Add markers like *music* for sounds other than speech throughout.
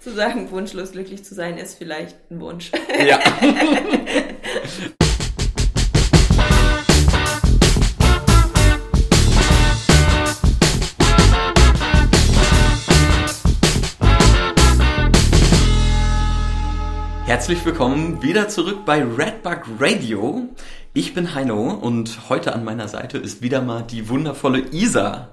*laughs* zu sagen, wunschlos glücklich zu sein, ist vielleicht ein Wunsch. *laughs* Ja. Herzlich willkommen wieder zurück bei Redbug Radio. Ich bin Heino und heute an meiner Seite ist wieder mal die wundervolle Isa.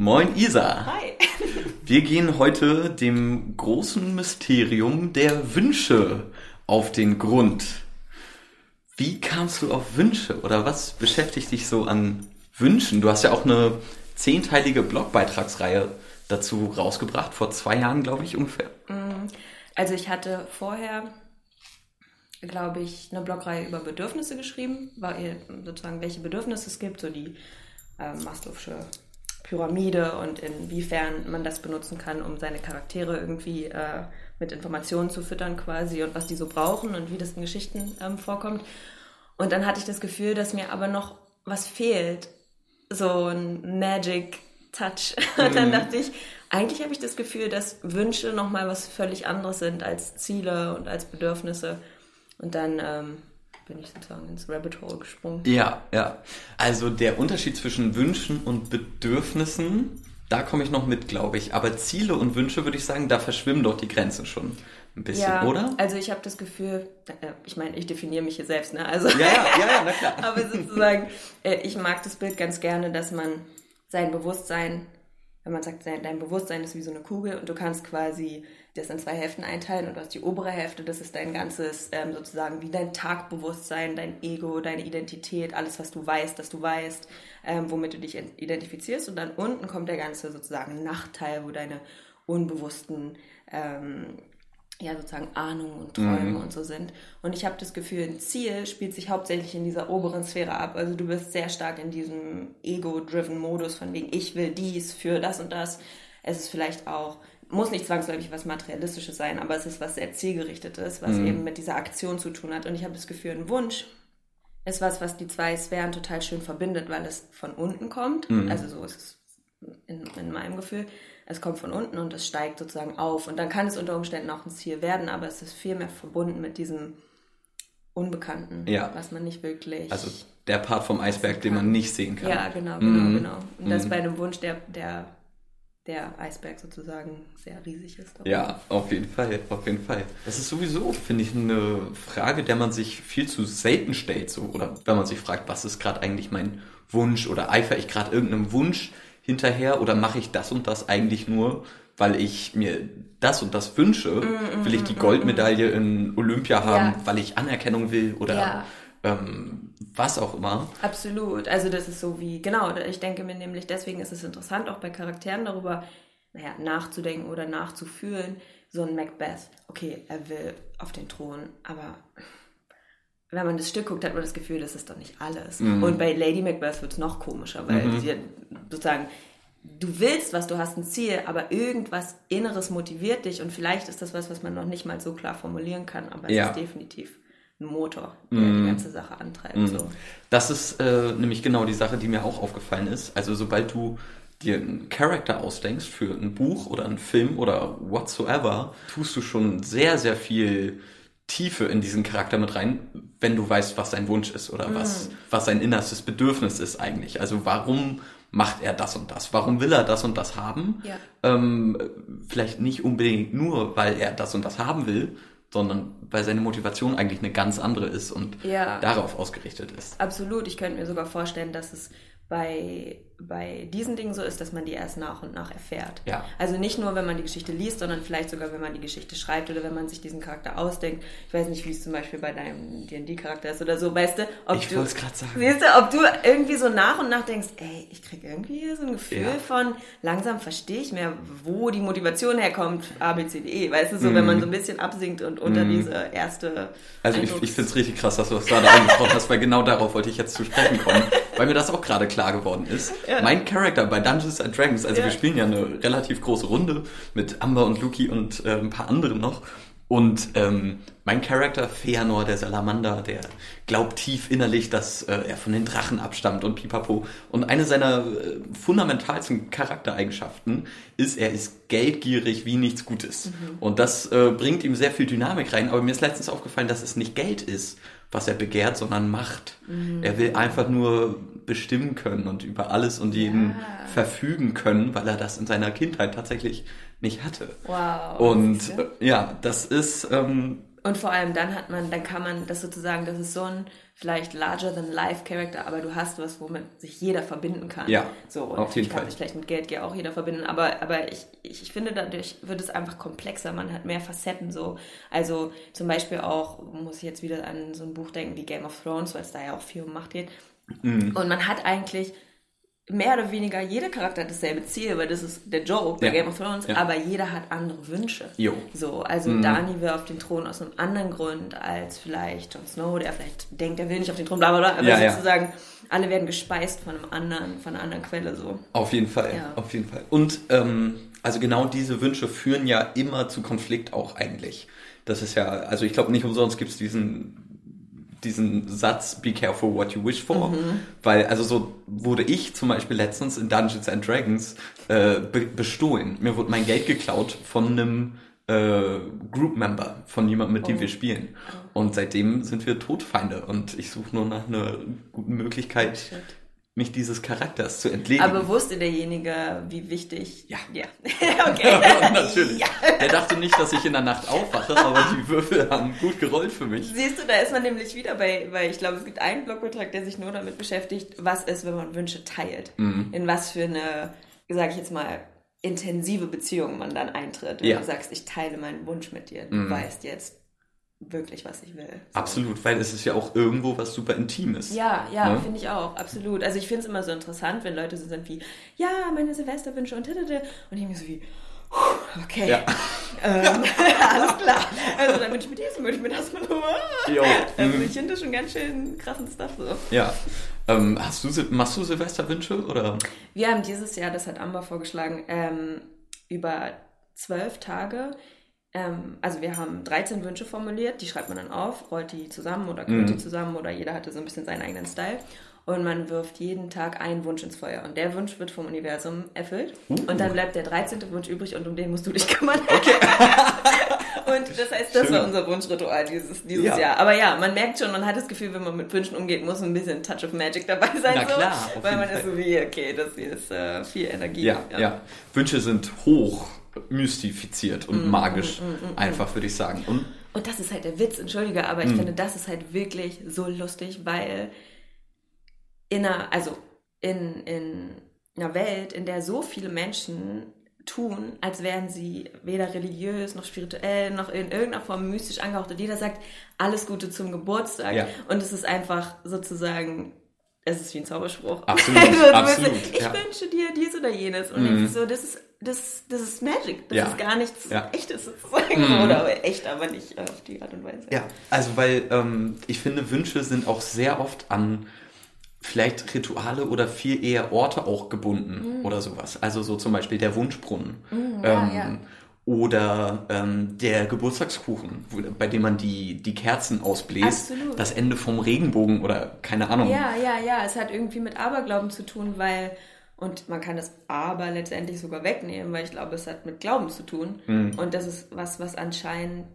Moin Isa. Hi. *laughs* Wir gehen heute dem großen Mysterium der Wünsche auf den Grund. Wie kamst du auf Wünsche oder was beschäftigt dich so an Wünschen? Du hast ja auch eine zehnteilige Blogbeitragsreihe dazu rausgebracht, vor zwei Jahren, glaube ich, ungefähr. Also ich hatte vorher, glaube ich, eine Blogreihe über Bedürfnisse geschrieben, weil sozusagen welche Bedürfnisse es gibt, so die äh, Maslow'sche Pyramide und inwiefern man das benutzen kann, um seine Charaktere irgendwie äh, mit Informationen zu füttern quasi und was die so brauchen und wie das in Geschichten ähm, vorkommt. Und dann hatte ich das Gefühl, dass mir aber noch was fehlt, so ein Magic Touch. *laughs* Und dann dachte ich, eigentlich habe ich das Gefühl, dass Wünsche nochmal was völlig anderes sind als Ziele und als Bedürfnisse. Und dann ähm, bin ich sozusagen ins Rabbit Hole gesprungen. Ja, ja. Also der Unterschied zwischen Wünschen und Bedürfnissen, da komme ich noch mit, glaube ich. Aber Ziele und Wünsche, würde ich sagen, da verschwimmen doch die Grenzen schon ein bisschen, ja, oder? also ich habe das Gefühl, äh, ich meine, ich definiere mich hier selbst, ne? Also, Ja, ja, ja, ja, na klar. *laughs* aber sozusagen, äh, ich mag das Bild ganz gerne, dass man sein Bewusstsein, wenn man sagt, dein Bewusstsein ist wie so eine Kugel und du kannst quasi das in zwei Hälften einteilen und du hast die obere Hälfte, das ist dein ganzes, ähm, sozusagen wie dein Tagbewusstsein, dein Ego, deine Identität, alles, was du weißt, dass du weißt, ähm, womit du dich identifizierst. Und dann unten kommt der ganze sozusagen Nachteil, wo deine unbewussten ähm, ja sozusagen Ahnungen und Träume und so sind. Und ich habe das Gefühl, ein Ziel spielt sich hauptsächlich in dieser oberen Sphäre ab. Also du bist sehr stark in diesem ego-driven Modus von wegen, ich will dies für das und das. Es ist vielleicht auch, muss nicht zwangsläufig was Materialistisches sein, aber es ist was sehr zielgerichtetes, was eben mit dieser Aktion zu tun hat. Und ich habe das Gefühl, ein Wunsch ist was, was die zwei Sphären total schön verbindet, weil es von unten kommt. Also so ist es in, in meinem Gefühl. Es kommt von unten und es steigt sozusagen auf. Und dann kann es unter Umständen auch ein Ziel werden, aber es ist viel mehr verbunden mit diesem Unbekannten, Ja. was man nicht wirklich. Also der Part vom Eisberg, den man nicht sehen kann. ja, genau, genau, Mhm. genau. Und das bei einem Wunsch, der, der, der Eisberg sozusagen sehr riesig ist. Ja, auf jeden Fall, auf jeden Fall. Das ist sowieso, finde ich, eine Frage, der man sich viel zu selten stellt. So. Oder wenn man sich fragt, was ist gerade eigentlich mein Wunsch oder eifere ich gerade irgendeinem Wunsch hinterher oder mache ich das und das eigentlich nur, weil ich mir das und das wünsche? will ich die Goldmedaille in Olympia haben, Ja. weil ich Anerkennung will oder Ja. ähm, was auch immer? Absolut. Also das ist so wie, genau, ich denke mir nämlich, deswegen ist es interessant, auch bei Charakteren darüber naja, nachzudenken oder nachzufühlen. So ein Macbeth, okay, er will auf den Thron, aber wenn man das Stück guckt, hat man das Gefühl, das ist doch nicht alles. Und bei Lady Macbeth wird es noch komischer, weil sie sozusagen, du willst was, du hast ein Ziel, aber irgendwas Inneres motiviert dich und vielleicht ist das was, was man noch nicht mal so klar formulieren kann, aber es Ja. ist definitiv ein Motor, der die ganze Sache antreibt. So. Das ist äh, nämlich genau die Sache, die mir auch aufgefallen ist. Also sobald du dir einen Charakter ausdenkst für ein Buch oder einen Film oder whatsoever, tust du schon sehr, sehr viel Tiefe in diesen Charakter mit rein, wenn du weißt, was sein Wunsch ist oder was, was sein innerstes Bedürfnis ist eigentlich. Also warum macht er das und das? Warum will er das und das haben? Ja. Ähm, vielleicht nicht unbedingt nur, weil er das und das haben will, sondern weil seine Motivation eigentlich eine ganz andere ist und Ja. darauf ausgerichtet ist. Absolut. Ich könnte mir sogar vorstellen, dass es bei, bei diesen Dingen so ist, dass man die erst nach und nach erfährt. Ja. Also nicht nur, wenn man die Geschichte liest, sondern vielleicht sogar, wenn man die Geschichte schreibt oder wenn man sich diesen Charakter ausdenkt. Ich weiß nicht, wie es zum Beispiel bei deinem D&D-Charakter ist oder so, weißt du? Ob Ich du, wollt's grad sagen. Siehst du, ob du irgendwie so nach und nach denkst, ey, ich krieg irgendwie so ein Gefühl Ja. von, langsam verstehe ich mehr, wo die Motivation herkommt, A, B, C, D, E. Weißt du, so, wenn man so ein bisschen absinkt und unter diese erste Mhm. Also ich, Eindrucks- ich finde es richtig krass, dass du das gerade angesprochen hast, weil genau darauf wollte ich jetzt zu sprechen kommen, weil mir das auch gerade klar geworden ist. Mein Charakter bei Dungeons and Dragons, also Ja. wir spielen ja eine relativ große Runde mit Amber und Luki und äh, ein paar anderen noch. Und ähm, mein Charakter, Feanor, der Salamander, der glaubt tief innerlich, dass äh, er von den Drachen abstammt und pipapo. Und eine seiner äh, fundamentalsten Charaktereigenschaften ist, er ist geldgierig wie nichts Gutes. Mhm. Und das äh, bringt ihm sehr viel Dynamik rein. Aber mir ist letztens aufgefallen, dass es nicht Geld ist, was er begehrt, sondern Macht. Mhm. Er will einfach nur bestimmen können und über alles und jeden ja. verfügen können, weil er das in seiner Kindheit tatsächlich nicht hatte. Wow. Und äh, ja, das ist. Ähm, und vor allem dann hat man, dann kann man das sozusagen, das ist so ein vielleicht larger than life Character, aber du hast was, womit sich jeder verbinden kann. Ja. So, und auf jeden kann Fall. sich vielleicht mit Geld auch jeder verbinden, aber, aber ich, ich, ich finde, dadurch wird es einfach komplexer, man hat mehr Facetten so. Also zum Beispiel auch, muss ich jetzt wieder an so ein Buch denken wie Game of Thrones, weil es da ja auch viel um Macht geht. Mhm. Und man hat eigentlich mehr oder weniger jeder Charakter hat dasselbe Ziel, weil das ist der Joke bei ja. Game of Thrones, ja. aber jeder hat andere Wünsche. Jo. So, also mhm. Dani will auf den Thron aus einem anderen Grund als vielleicht Jon Snow, der vielleicht denkt, er will nicht auf den Thron, bla bla bla, aber ja, sozusagen alle werden gespeist von einem anderen, von einer anderen Quelle so. Auf jeden Fall, auf jeden Fall. Und ähm, also genau diese Wünsche führen ja immer zu Konflikt auch eigentlich. Das ist ja, also ich glaube nicht umsonst gibt es diesen diesen Satz Be careful what you wish for, mhm. weil also so wurde ich zum Beispiel letztens in Dungeons and Dragons äh, be bestohlen. Mir wurde mein Geld geklaut von einem äh, Group Member, von jemandem, mit dem oh. wir spielen. Oh. Und seitdem sind wir Todfeinde und ich suche nur nach einer guten Möglichkeit, oh, mich dieses Charakters zu entledigen. Aber wusste derjenige, wie wichtig? Ja. Ja. *laughs* okay. *laughs* Natürlich. Ja. Er dachte nicht, dass ich in der Nacht aufwache, aber die Würfel haben gut gerollt für mich. Siehst du, da ist man nämlich wieder bei, weil ich glaube, es gibt einen Blogbeitrag, der sich nur damit beschäftigt, was ist, wenn man Wünsche teilt. Mhm. In was für eine, sage ich jetzt mal, intensive Beziehung man dann eintritt. Wenn ja. du sagst, ich teile meinen Wunsch mit dir. Du mhm. weißt jetzt, wirklich, was ich will. So. Absolut, weil es ist ja auch irgendwo was super Intimes. Ja, ja, ne? finde ich auch, absolut. Also ich finde es immer so interessant, wenn Leute so sind wie, ja, meine Silvesterwünsche und titete und ich mir so wie, okay, ja. *laughs* ähm, *laughs* alles klar. Also dann wünsche ich mir dies, dann wünsche ich mir das. Jo. Also mhm. ich finde das schon ganz schön krassen Stuff so. Ja. Ähm, hast du, machst du Silvesterwünsche oder? Wir haben dieses Jahr, das hat Amber vorgeschlagen, ähm, über zwölf Tage ähm, also wir haben 13 Wünsche formuliert, die schreibt man dann auf, rollt die zusammen oder quillt mhm. die zusammen oder jeder hatte so ein bisschen seinen eigenen Style. Und man wirft jeden Tag einen Wunsch ins Feuer. Und der Wunsch wird vom Universum erfüllt. Uh. Und dann bleibt der 13. Wunsch übrig und um den musst du dich kümmern. Okay. *laughs* und das heißt, das Schön. war unser Wunschritual dieses, dieses ja. Jahr. Aber ja, man merkt schon, man hat das Gefühl, wenn man mit Wünschen umgeht, muss ein bisschen Touch of Magic dabei sein. Na klar. So, weil man Fall. ist so wie, okay, das hier ist äh, viel Energie. Ja, ja, ja. Wünsche sind hoch mystifiziert und mm, magisch, mm, mm, einfach würde ich sagen. Und, und das ist halt der Witz, entschuldige, aber ich finde, das ist halt wirklich so lustig, weil in einer, also in, in einer Welt, in der so viele Menschen tun, als wären sie weder religiös noch spirituell noch in irgendeiner Form mystisch angehaucht und jeder sagt alles Gute zum Geburtstag ja. und es ist einfach sozusagen es ist wie ein Zauberspruch. Absolut, *laughs* also, absolut. Ich ja. wünsche dir dies oder jenes. Und mhm. so, das ist, das, das ist Magic. Das ja. ist gar nichts ja. Echtes sozusagen. Mhm. Oder echt, aber nicht auf die Art und Weise. Ja, also weil ähm, ich finde, Wünsche sind auch sehr oft an vielleicht Rituale oder viel eher Orte auch gebunden mhm. oder sowas. Also so zum Beispiel der Wunschbrunnen. Mhm, ähm, oder ähm, der Geburtstagskuchen, bei dem man die, die Kerzen ausbläst. Absolut. Das Ende vom Regenbogen oder keine Ahnung. Ja, ja, ja. Es hat irgendwie mit Aberglauben zu tun, weil, und man kann das Aber letztendlich sogar wegnehmen, weil ich glaube, es hat mit Glauben zu tun. Mhm. Und das ist was, was anscheinend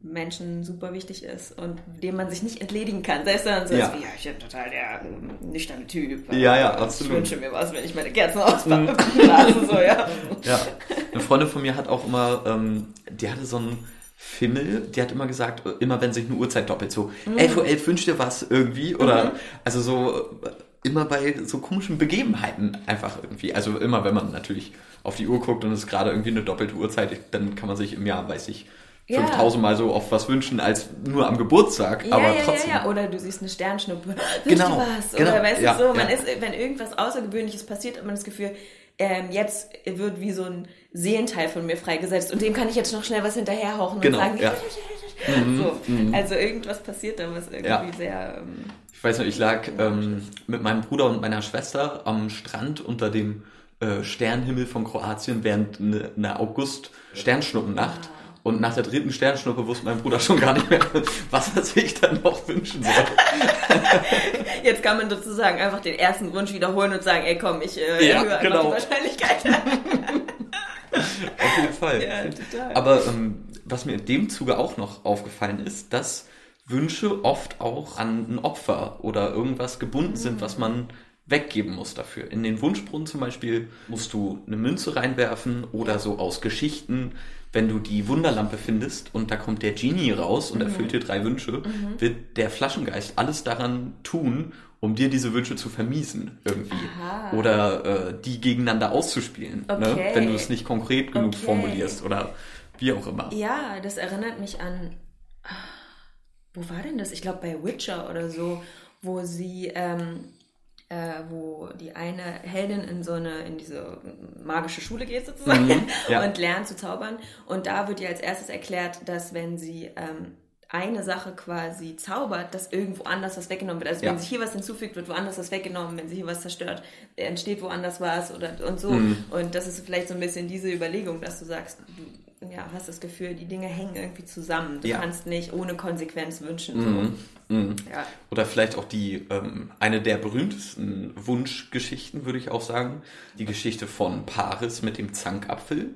Menschen super wichtig ist und dem man sich nicht entledigen kann. Selbst wenn man so ja. ist, ja, ich bin total der ähm, nüchterne Typ. Ja, ja, absolut. Ich wünsche mir was, wenn ich meine Kerzen ausmache. Mhm. *laughs* also so, ja. ja. *laughs* Eine Freundin von mir hat auch immer, ähm, die hatte so einen Fimmel, die hat immer gesagt, immer wenn sich eine Uhrzeit doppelt, so mhm. 11.11 Uhr 11 wünscht dir was irgendwie oder mhm. also so immer bei so komischen Begebenheiten einfach irgendwie. Also immer, wenn man natürlich auf die Uhr guckt und es ist gerade irgendwie eine doppelte Uhrzeit, dann kann man sich im Jahr, weiß ich, 5000 Mal so oft was wünschen als nur am Geburtstag, ja, aber ja, trotzdem. Ja, ja, oder du siehst eine Sternschnuppe, *laughs* wünschst genau, du was? Genau, oder weißt du so, man ist, wenn irgendwas Außergewöhnliches passiert, hat man das Gefühl, ähm, jetzt wird wie so ein Seelenteil von mir freigesetzt und dem kann ich jetzt noch schnell was hinterherhauchen genau, und sagen, ja. *laughs* so. Mhm, mhm. Also irgendwas passiert da, was irgendwie sehr... Ähm, ich weiß noch, ich lag ähm, mit meinem Bruder und meiner Schwester am Strand unter dem äh, Sternhimmel von Kroatien während einer ne August-Sternschnuppennacht. Ah Und nach der dritten Sternschnuppe wusste mein Bruder schon gar nicht mehr, *laughs* was er sich dann noch wünschen soll. *laughs* Jetzt kann man sozusagen einfach den ersten Wunsch wiederholen und sagen, ey komm, ich äh, Ja, erhöhe genau. die Wahrscheinlichkeit. *laughs* Auf jeden Fall. Ja, total. Aber ähm, was mir in dem Zuge auch noch aufgefallen ist, dass Wünsche oft auch an ein Opfer oder irgendwas gebunden sind, was man weggeben muss dafür. In den Wunschbrunnen zum Beispiel musst du eine Münze reinwerfen oder so aus Geschichten. Wenn du die Wunderlampe findest und da kommt der Genie raus und erfüllt dir drei Wünsche, wird der Flaschengeist alles daran tun, um dir diese Wünsche zu vermiesen irgendwie. Aha. Oder äh, die gegeneinander auszuspielen, ne? Okay. wenn du es nicht konkret genug Okay. formulierst oder wie auch immer. Ja, das erinnert mich an. Wo war denn das? Ich glaube bei Witcher oder so, wo sie, ähm, äh, wo die eine Heldin in so eine, in diese magische Schule geht sozusagen Mhm, *laughs* ja. und lernt zu zaubern. Und da wird ihr als erstes erklärt, dass wenn sie ähm, eine Sache quasi zaubert, dass irgendwo anders was weggenommen wird. Also Ja. wenn sich hier was hinzufügt, wird woanders was weggenommen. Wenn sie hier was zerstört, entsteht woanders was oder und so. Mhm. Und das ist vielleicht so ein bisschen diese Überlegung, dass du sagst, du ja, hast das Gefühl, die Dinge hängen irgendwie zusammen. Du Ja. kannst nicht ohne Konsequenz wünschen. Mhm. Mhm. So. Ja. Oder vielleicht auch die, ähm, eine der berühmtesten Wunschgeschichten, würde ich auch sagen. Die Geschichte von Paris mit dem Zankapfel,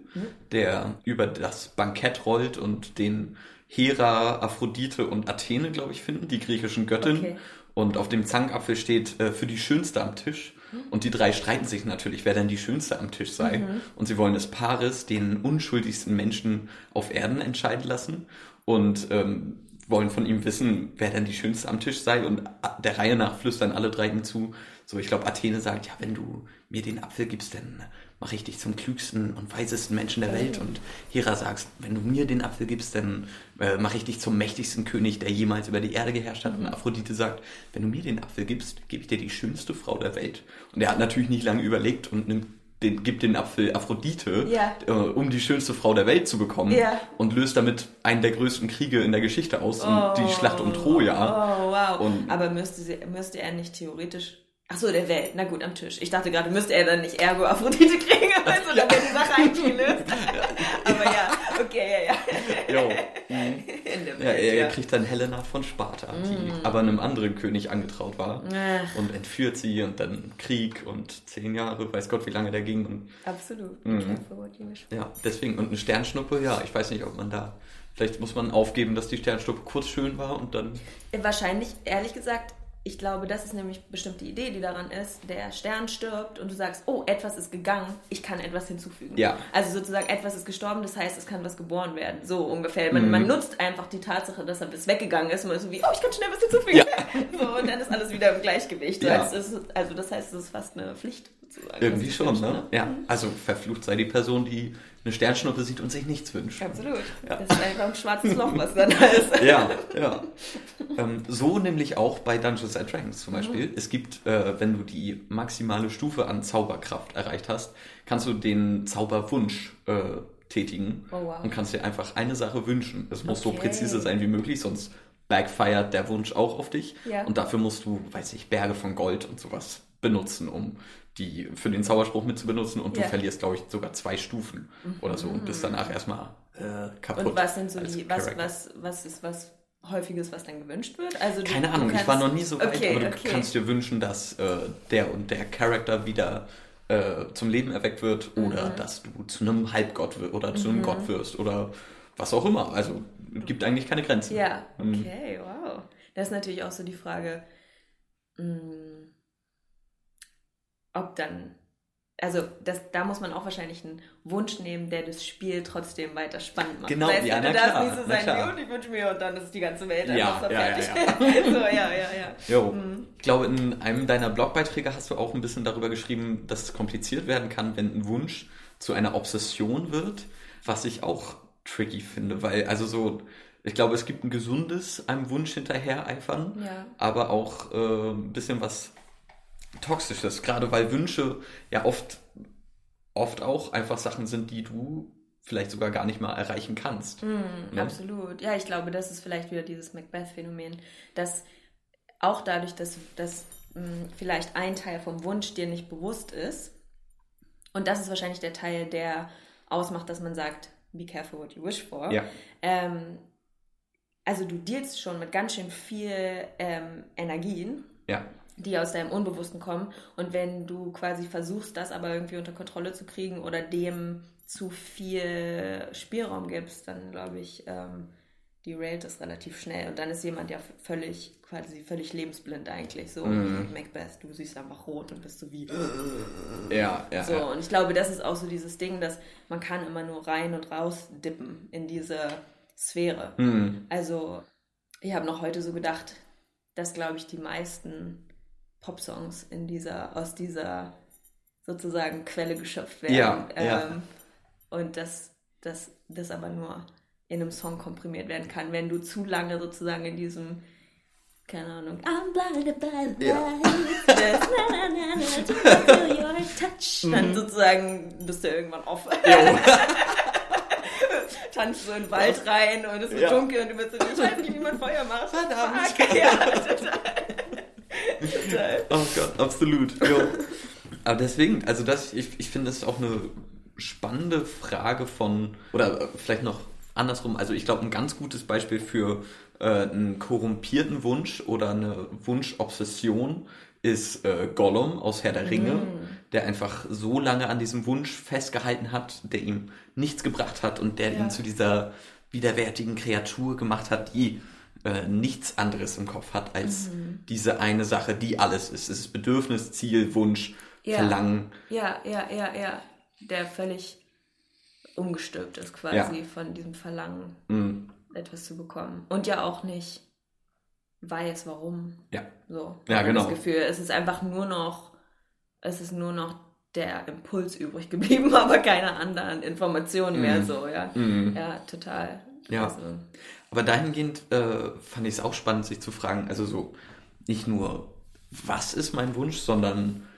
der über das Bankett rollt und den Hera, Aphrodite und Athene, glaube ich, finden, die griechischen Göttinnen. Okay. Und auf dem Zankapfel steht äh, für die Schönste am Tisch. Und die drei streiten sich natürlich, wer denn die Schönste am Tisch sei. Und sie wollen es Paris, den unschuldigsten Menschen auf Erden, entscheiden lassen. Und ähm, wollen von ihm wissen, wer denn die Schönste am Tisch sei. Und der Reihe nach flüstern alle drei ihm zu. So, ich glaube, Athene sagt, ja, wenn du mir den Apfel gibst, dann mache ich dich zum klügsten und weisesten Menschen der Welt. Und Hera sagt, wenn du mir den Apfel gibst, dann äh, mache ich dich zum mächtigsten König, der jemals über die Erde geherrscht hat. Und Aphrodite sagt, wenn du mir den Apfel gibst, gebe ich dir die schönste Frau der Welt. Und er hat natürlich nicht lange überlegt und nimmt den, gibt den Apfel Aphrodite, Ja. äh, um die schönste Frau der Welt zu bekommen Ja. und löst damit einen der größten Kriege in der Geschichte aus, die Schlacht um Troja. Oh, wow. Und- Aber müsste, sie, müsste er nicht theoretisch. Ach so, der Welt. Na gut, am Tisch. Ich dachte gerade, müsste er dann nicht Ergo Aphrodite kriegen, also dann wäre die Sache eigentlich gelöst. *laughs* Aber ja, okay, ja, ja. Jo. *laughs* Der Ja, er ja. kriegt dann Helena von Sparta, die aber einem anderen König angetraut war Ach, und entführt sie und dann Krieg und zehn Jahre, weiß Gott, wie lange der ging. Und absolut. Mhm. Ja, deswegen und eine Sternschnuppe, ja, ich weiß nicht, ob man da vielleicht muss man aufgeben, dass die Sternschnuppe kurz schön war und dann Wahrscheinlich, ehrlich gesagt, ich glaube, das ist nämlich bestimmt die Idee, die daran ist. Der Stern stirbt und du sagst, oh, etwas ist gegangen, ich kann etwas hinzufügen. Ja. Also sozusagen, etwas ist gestorben, das heißt, es kann was geboren werden. So ungefähr. Man, Mhm. man nutzt einfach die Tatsache, dass er bis weggegangen ist. Man ist so wie, oh, ich kann schnell was hinzufügen. Ja. *laughs* So, und dann ist alles wieder im Gleichgewicht. Ja. So, es ist, also das heißt, es ist fast eine Pflicht sozusagen. irgendwie schon, wünscht, ne? Ja, also verflucht sei die Person, die eine Sternschnuppe sieht und sich nichts wünscht. Absolut. Ja. Das ist einfach ein schwarzes Loch, was dann da ist. Ja, ja. ähm, so nämlich auch bei Dungeons and Dragons zum Beispiel. Es gibt, äh, wenn du die maximale Stufe an Zauberkraft erreicht hast, kannst du den Zauberwunsch äh, tätigen Oh, wow. und kannst dir einfach eine Sache wünschen. Es muss so präzise sein wie möglich, sonst backfired der Wunsch auch auf dich. Ja. Und dafür musst du, weiß ich, Berge von Gold und sowas benutzen, um die für den Zauberspruch mit zu benutzen und Ja. du verlierst, glaube ich, sogar zwei Stufen oder so und bist danach erstmal äh, kaputt. Und was sind so die, was, was, was ist was Häufiges, was dann gewünscht wird? Also du, Keine du Ahnung, ich kannst- war noch nie so weit, Okay, aber du okay. kannst dir wünschen, dass äh, der und der Charakter wieder äh, zum Leben erweckt wird oder Mhm. dass du zu einem Halbgott oder zu einem Gott wirst oder was auch immer. Also gibt eigentlich keine Grenzen. Ja, Mhm. okay, wow. Das ist natürlich auch so die Frage, mh, ob dann, also das, da muss man auch wahrscheinlich einen Wunsch nehmen, der das Spiel trotzdem weiter spannend macht. Genau, das heißt, ja, darfst klar, nicht so sein, klar. und ich wünsche mir und dann ist die ganze Welt Ja, einfach so ja, ja, fertig. *laughs* so, ja, ja, ja. Mhm. Ich glaube, in einem deiner Blogbeiträge hast du auch ein bisschen darüber geschrieben, dass es kompliziert werden kann, wenn ein Wunsch zu einer Obsession wird, was ich auch tricky finde, weil also so, ich glaube, es gibt ein gesundes einem Wunsch hinterher eifern, Ja. aber auch äh, ein bisschen was Toxisches, gerade weil Wünsche ja oft, oft auch einfach Sachen sind, die du vielleicht sogar gar nicht mal erreichen kannst. Mhm, Ne? Absolut. Ja, ich glaube, das ist vielleicht wieder dieses Macbeth-Phänomen, dass auch dadurch, dass, dass mh, vielleicht ein Teil vom Wunsch dir nicht bewusst ist, und das ist wahrscheinlich der Teil, der ausmacht, dass man sagt, Be Careful What You Wish For. Ja. Ähm, also du dealst schon mit ganz schön viel ähm, Energien, Ja. Die aus deinem Unbewussten kommen. Und wenn du quasi versuchst, das aber irgendwie unter Kontrolle zu kriegen oder dem zu viel Spielraum gibst, dann glaube ich, ähm, derailt es relativ schnell. Und dann ist jemand ja völlig, quasi völlig lebensblind eigentlich. So Mhm. wie Macbeth, du siehst einfach rot und bist so wie. Ja, ja. So, ja. und ich glaube, das ist auch so dieses Ding, dass man kann immer nur rein und raus dippen in diese Sphäre. Mhm. Also, ich habe noch heute so gedacht, dass, glaube ich, die meisten Popsongs in dieser, aus dieser sozusagen Quelle geschöpft werden. Ja, ja. Ähm, Und dass, dass das aber nur in einem Song komprimiert werden kann, wenn du zu lange sozusagen in diesem keine Ahnung. I'm blinded by the Ja. lights. Your touch. Dann sozusagen bist du irgendwann off. *laughs* Tanzt so in den Wald rein und es wird Ja. dunkel und du bist so, ich weiß nicht, wie man Feuer macht. Verdammt. Fuck. Ja, total. *laughs* Oh Gott, absolut. Jo. Aber deswegen, also das, ich, ich finde, das ist auch eine spannende Frage von, oder vielleicht noch andersrum, also ich glaube, ein ganz gutes Beispiel für äh, einen korrumpierten Wunsch oder eine Wunschobsession ist äh, Gollum aus Herr der Ringe, der einfach so lange an diesem Wunsch festgehalten hat, der ihm nichts gebracht hat und der Ja. ihn zu dieser widerwärtigen Kreatur gemacht hat, die äh, nichts anderes im Kopf hat als diese eine Sache, die alles ist. Es ist Bedürfnis, Ziel, Wunsch, Ja. Verlangen. Ja, ja, ja, ja. Der völlig umgestülpt ist quasi Ja. von diesem Verlangen, Mm, etwas zu bekommen. Und ja auch nicht weiß, warum. ja. So. Ja, genau. Das Gefühl, es ist einfach nur noch, es ist nur noch der Impuls übrig geblieben, *laughs* aber keine anderen Informationen mehr Mhm. so, ja. Mhm. Ja, total. Ja. Also, Aber dahingehend äh, fand ich es auch spannend, sich zu fragen, also so nicht nur, was ist mein Wunsch, sondern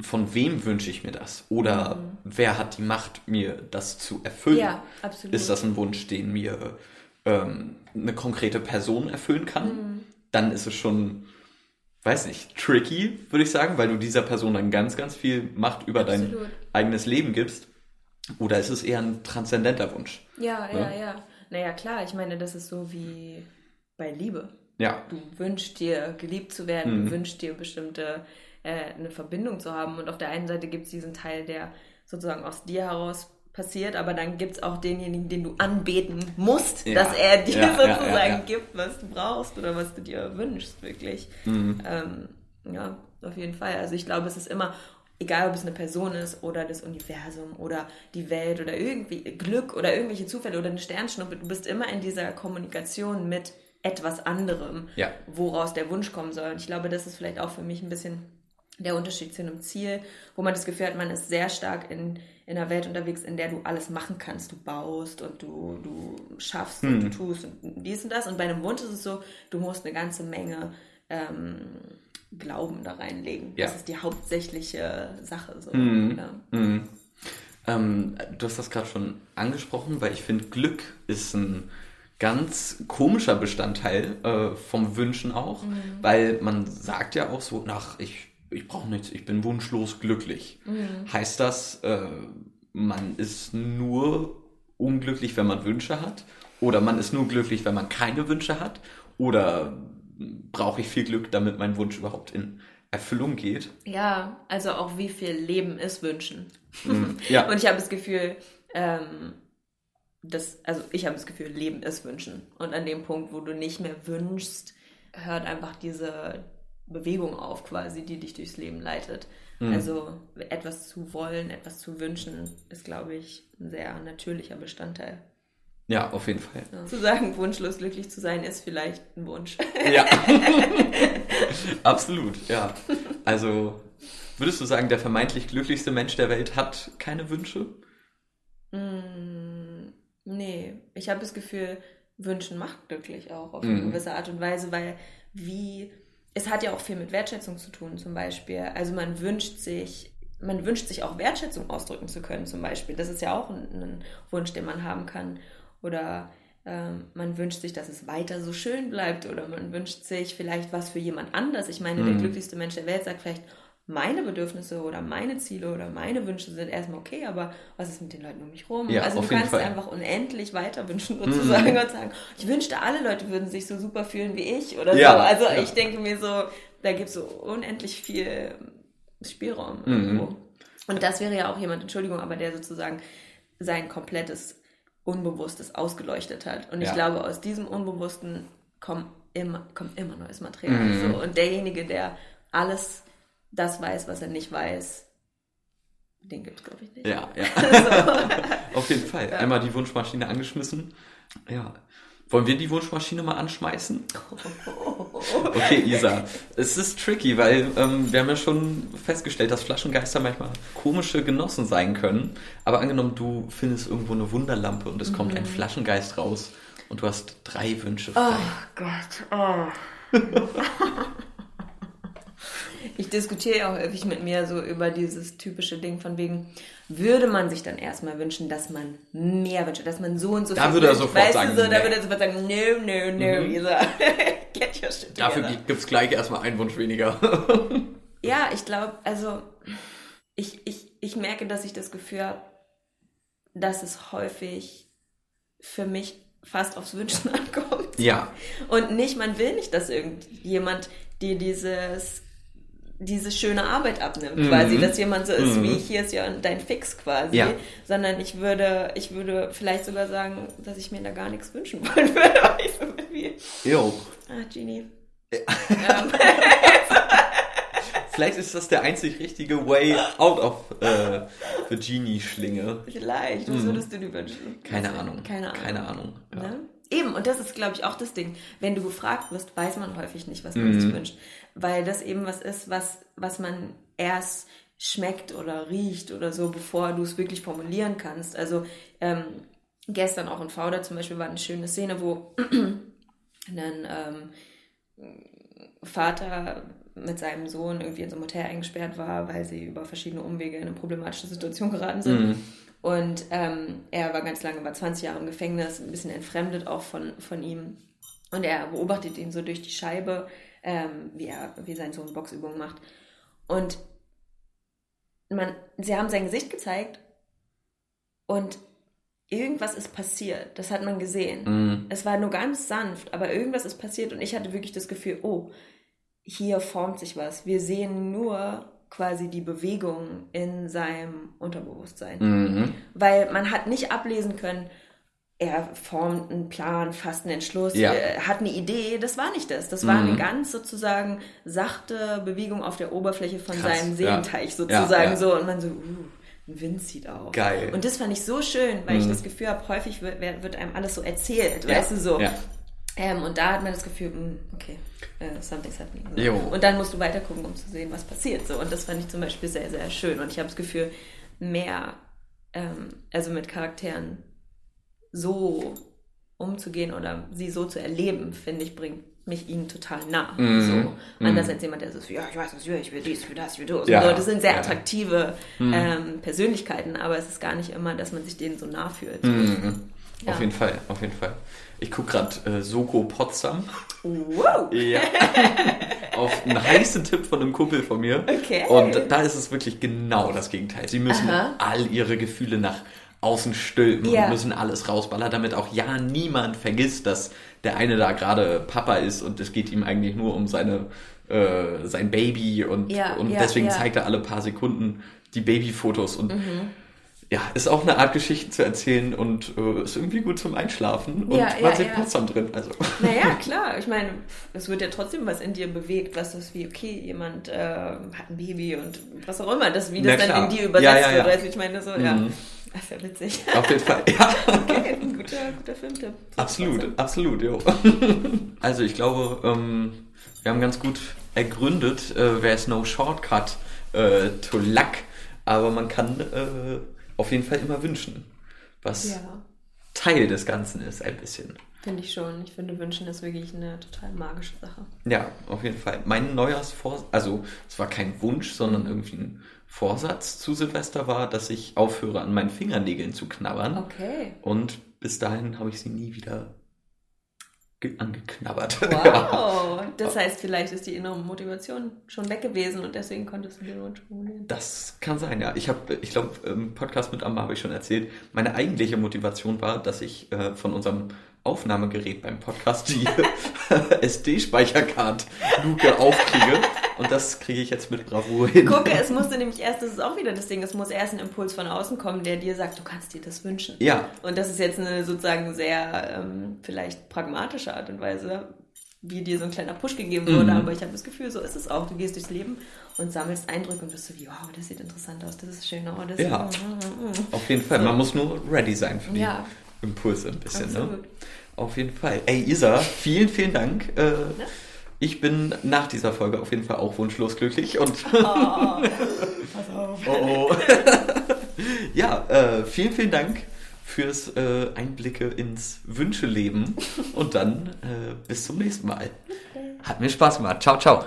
von wem wünsche ich mir das? Oder wer hat die Macht, mir das zu erfüllen? Mhm. ja, absolut. Ist das ein Wunsch, den mir ähm, eine konkrete Person erfüllen kann? Mhm. Dann ist es schon, weiß nicht, tricky, würde ich sagen, weil du dieser Person dann ganz, ganz viel Macht über dein Absolut. eigenes Leben gibst. Oder ist es eher ein transzendenter Wunsch? Ja, ja, Ne? ja. Naja, klar, ich meine, das ist so wie bei Liebe. Ja, Du wünschst dir, geliebt zu werden, Mhm. du wünschst dir bestimmte, äh, eine Verbindung zu haben. Und auf der einen Seite gibt es diesen Teil, der sozusagen aus dir heraus passiert, aber dann gibt es auch denjenigen, den du anbeten musst, Ja. dass er dir Ja, sozusagen ja. gibt, was du brauchst oder was du dir wünschst, wirklich. Mhm. Ähm, ja, auf jeden Fall. Also ich glaube, es ist immer, egal ob es eine Person ist oder das Universum oder die Welt oder irgendwie Glück oder irgendwelche Zufälle oder eine Sternschnuppe, du bist immer in dieser Kommunikation mit etwas anderem, Ja. woraus der Wunsch kommen soll. Und ich glaube, das ist vielleicht auch für mich ein bisschen der Unterschied zu einem Ziel, wo man das Gefühl hat, man ist sehr stark in, in einer Welt unterwegs, in der du alles machen kannst. Du baust und du, du schaffst und du tust und dies und das. Und bei einem Wunsch ist es so, du musst eine ganze Menge ähm, Glauben da reinlegen. Ja. Das ist die hauptsächliche Sache. So. Mhm. Ja. Mhm. Ähm, du hast das gerade schon angesprochen, weil ich finde, Glück ist ein ganz komischer Bestandteil äh, vom Wünschen auch, weil man sagt ja auch so, nach ich, ich brauche nichts, ich bin wunschlos glücklich. Heißt das, äh, man ist nur unglücklich, wenn man Wünsche hat? Oder man ist nur glücklich, wenn man keine Wünsche hat? Oder brauche ich viel Glück, damit mein Wunsch überhaupt in Erfüllung geht? ja, also auch wie viel Leben ist Wünschen. *laughs* Ja. Und ich habe das Gefühl, ähm, das, also ich habe das Gefühl, Leben ist Wünschen. Und an dem Punkt, wo du nicht mehr wünschst, hört einfach diese Bewegung auf, quasi, die dich durchs Leben leitet. Also etwas zu wollen, etwas zu wünschen, ist, glaube ich, ein sehr natürlicher Bestandteil. Ja, auf jeden Fall. Ja. Zu sagen, wunschlos glücklich zu sein, ist vielleicht ein Wunsch. Ja. *laughs* Absolut, ja. Also, würdest du sagen, der vermeintlich glücklichste Mensch der Welt hat keine Wünsche? Mm, nee, ich habe das Gefühl, Wünschen macht glücklich auch auf eine Mhm. gewisse Art und Weise, weil wie, es hat ja auch viel mit Wertschätzung zu tun zum Beispiel. Also man wünscht sich, man wünscht sich auch Wertschätzung ausdrücken zu können zum Beispiel. Das ist ja auch ein, ein Wunsch, den man haben kann. Oder ähm, man wünscht sich, dass es weiter so schön bleibt oder man wünscht sich vielleicht was für jemand anders. Ich meine, der Mhm. glücklichste Mensch der Welt sagt vielleicht, meine Bedürfnisse oder meine Ziele oder meine Wünsche sind erstmal okay, aber was ist mit den Leuten um mich rum? Ja, also du kannst Fall. Mhm. einfach unendlich weiter wünschen sozusagen und sagen, ich wünschte, alle Leute würden sich so super fühlen wie ich oder Ja, so. Also ja. ich denke mir so, da gibt es so unendlich viel Spielraum Mhm. irgendwo. Und das wäre ja auch jemand, Entschuldigung, aber der sozusagen sein komplettes Unbewusstes ausgeleuchtet hat. Und ich Ja. glaube, aus diesem Unbewussten kommt immer, kommt immer neues Material. Mhm. So. Und derjenige, der alles das weiß, was er nicht weiß, den gibt es, glaube ich, nicht. Ja, ja. *laughs* So. *laughs* Auf jeden Fall. Einmal die Wunschmaschine angeschmissen. Ja. Wollen wir die Wunschmaschine mal anschmeißen? *laughs* Okay, Isa. Es ist tricky, weil ähm, wir haben ja schon festgestellt, dass Flaschengeister manchmal komische Genossen sein können. Aber angenommen, du findest irgendwo eine Wunderlampe und es kommt Mhm. ein Flaschengeist raus und du hast drei Wünsche frei. Oh Gott. Oh. *laughs* Ich diskutiere ja auch häufig mit mir so über dieses typische Ding von wegen, würde man sich dann erstmal wünschen, dass man mehr wünscht, dass man so und so Da viel würde er sofort weißt sagen, du, so, da nee. würde er sofort sagen, no, no, no, Isa. *laughs* Get your shit Dafür gibt es gleich erstmal einen Wunsch weniger. *laughs* Ja, ich glaube, also ich, ich, ich merke, dass ich das Gefühl habe, dass es häufig für mich fast aufs Wünschen *laughs* ankommt. ja. Und nicht, man will nicht, dass irgendjemand dir dieses, diese schöne Arbeit abnimmt, Mhm. quasi, dass jemand so ist wie hier ist ja dein Fix quasi, Ja. sondern ich würde, ich würde vielleicht sogar sagen, dass ich mir da gar nichts wünschen wollen würde, *laughs* weil ich so Jo. ah, Genie. Äh. Ähm, *laughs* Vielleicht ist das der einzig richtige Way out of äh, the Genie-Schlinge. vielleicht, was würdest du dir wünschen? Mhm. Keine Ahnung. Keine Ahnung. Keine Ahnung. Ja. Ne? Eben, und das ist, glaube ich, auch das Ding. Wenn du gefragt wirst, weiß man häufig nicht, was man Mhm. sich wünscht. Weil das eben was ist, was, was man erst schmeckt oder riecht oder so, bevor du es wirklich formulieren kannst. Also ähm, gestern auch in Fauder zum Beispiel war eine schöne Szene, wo *clears throat* ein ähm, Vater mit seinem Sohn irgendwie in so einem Hotel eingesperrt war, weil sie über verschiedene Umwege in eine problematische Situation geraten sind. Und ähm, er war ganz lange, war 20 Jahre im Gefängnis, ein bisschen entfremdet auch von, von ihm. Und er beobachtet ihn so durch die Scheibe, ähm, wie, er, wie sein Sohn Boxübungen macht. Und man, sie haben sein Gesicht gezeigt und irgendwas ist passiert. Das hat man gesehen. Mhm. Es war nur ganz sanft, aber irgendwas ist passiert und ich hatte wirklich das Gefühl, oh, hier formt sich was. Wir sehen nur quasi die Bewegung in seinem Unterbewusstsein. Mhm. Weil man hat nicht ablesen können, er formt einen Plan, fasst einen Entschluss, Ja. äh, hat eine Idee. Das war nicht das. Das war Mhm. eine ganz sozusagen sachte Bewegung auf der Oberfläche von Krass, seinem ja. Seelenteich sozusagen Ja, so. Und man so, uh, ein Wind zieht auf. Geil. Und das fand ich so schön, weil ich Mhm. das Gefühl habe, häufig wird, wird einem alles so erzählt, weißt du so. Ja. Ähm, und da hat man das Gefühl, mm, okay, äh, something's happening. So. Jo. Und dann musst du weiter gucken, um zu sehen, was passiert. So. Und das fand ich zum Beispiel sehr, sehr schön. Und ich habe das Gefühl, mehr, ähm, also mit Charakteren so umzugehen oder sie so zu erleben, finde ich, bringt mich ihnen total nah. Mhm. So. Anders als jemand, der so, ja, ich weiß was, ich will, ich will dies, ich will das, ich will das. Ja. So. Das sind sehr Ja. attraktive ähm, Persönlichkeiten, aber es ist gar nicht immer, dass man sich denen so nah fühlt. Mhm. Ja. Auf jeden Fall, auf jeden Fall. Ich gucke gerade äh, Soko Potsdam. Wow! Ja. *laughs* Auf einen heißen Tipp von einem Kumpel von mir. Okay. Und da ist es wirklich genau das Gegenteil. Sie müssen Aha. all ihre Gefühle nach außen stülpen Ja. und müssen alles rausballern, damit auch ja niemand vergisst, dass der eine da gerade Papa ist und es geht ihm eigentlich nur um seine äh, sein Baby und, Ja, und ja, deswegen zeigt er alle paar Sekunden die Babyfotos und ja, ist auch eine Art Geschichten zu erzählen und äh, ist irgendwie gut zum Einschlafen und Ja, man ja, sieht ja. Potsdam drin. Also. Naja, *laughs* klar. Ich meine, es wird ja trotzdem was in dir bewegt, was das wie, okay, jemand äh, hat ein Baby und was auch immer, das, wie das Na dann klar. in dir übersetzt Ja, wird. Ich meine, so, ja. Das ist ja witzig. Auf jeden Fall, ja. Okay, ein guter, guter Filmtipp. Absolut, absolut, jo. Also ich glaube, ähm, wir haben ganz gut ergründet, äh, there is no shortcut äh, to luck, aber man kann äh, auf jeden Fall immer wünschen, was Ja, Teil des Ganzen ist, ein bisschen. finde ich schon. Ich finde, Wünschen ist wirklich eine total magische Sache. Ja, auf jeden Fall. Mein Neujahrsvorsatz, also es war kein Wunsch, sondern irgendwie ein Vorsatz zu Silvester war, dass ich aufhöre, an meinen Fingernägeln zu knabbern. Okay. Und bis dahin habe ich sie nie wieder angeknabbert. *laughs* Wow. Das heißt, vielleicht ist die innere Motivation schon weg gewesen und deswegen konntest du den Wunsch formulieren. Das kann sein, ja. Ich habe, ich glaube, im Podcast mit Amma habe ich schon erzählt, meine eigentliche Motivation war, dass ich äh, von unserem Aufnahmegerät beim Podcast die *laughs* SD-Speichercard-Luke aufkriege. Und das kriege ich jetzt mit Bravour hin. Gucke, es musste nämlich erst, das ist auch wieder das Ding, es muss erst ein Impuls von außen kommen, der dir sagt, du kannst dir das wünschen. Ja. Und das ist jetzt eine sozusagen sehr ähm, vielleicht pragmatische Art und Weise, wie dir so ein kleiner Push gegeben wurde. Mhm. Aber ich habe das Gefühl, so ist es auch. Du gehst durchs Leben und sammelst Eindrücke und bist so wie, wow, das sieht interessant aus, das ist schön, oh, das Ja. ist... Mm, mm, mm. Auf jeden Fall. Man muss nur ready sein für die Ja. Impulse ein bisschen. Ne? Absolut. Auf jeden Fall. Ey, Isa, vielen, vielen Dank. Äh, ich bin nach dieser Folge auf jeden Fall auch wunschlos glücklich und Oh, pass *laughs* auf. oh, oh. *laughs* ja, äh, vielen, vielen Dank fürs äh, Einblicke ins Wünscheleben und dann äh, bis zum nächsten Mal. Hat mir Spaß gemacht. Ciao, ciao.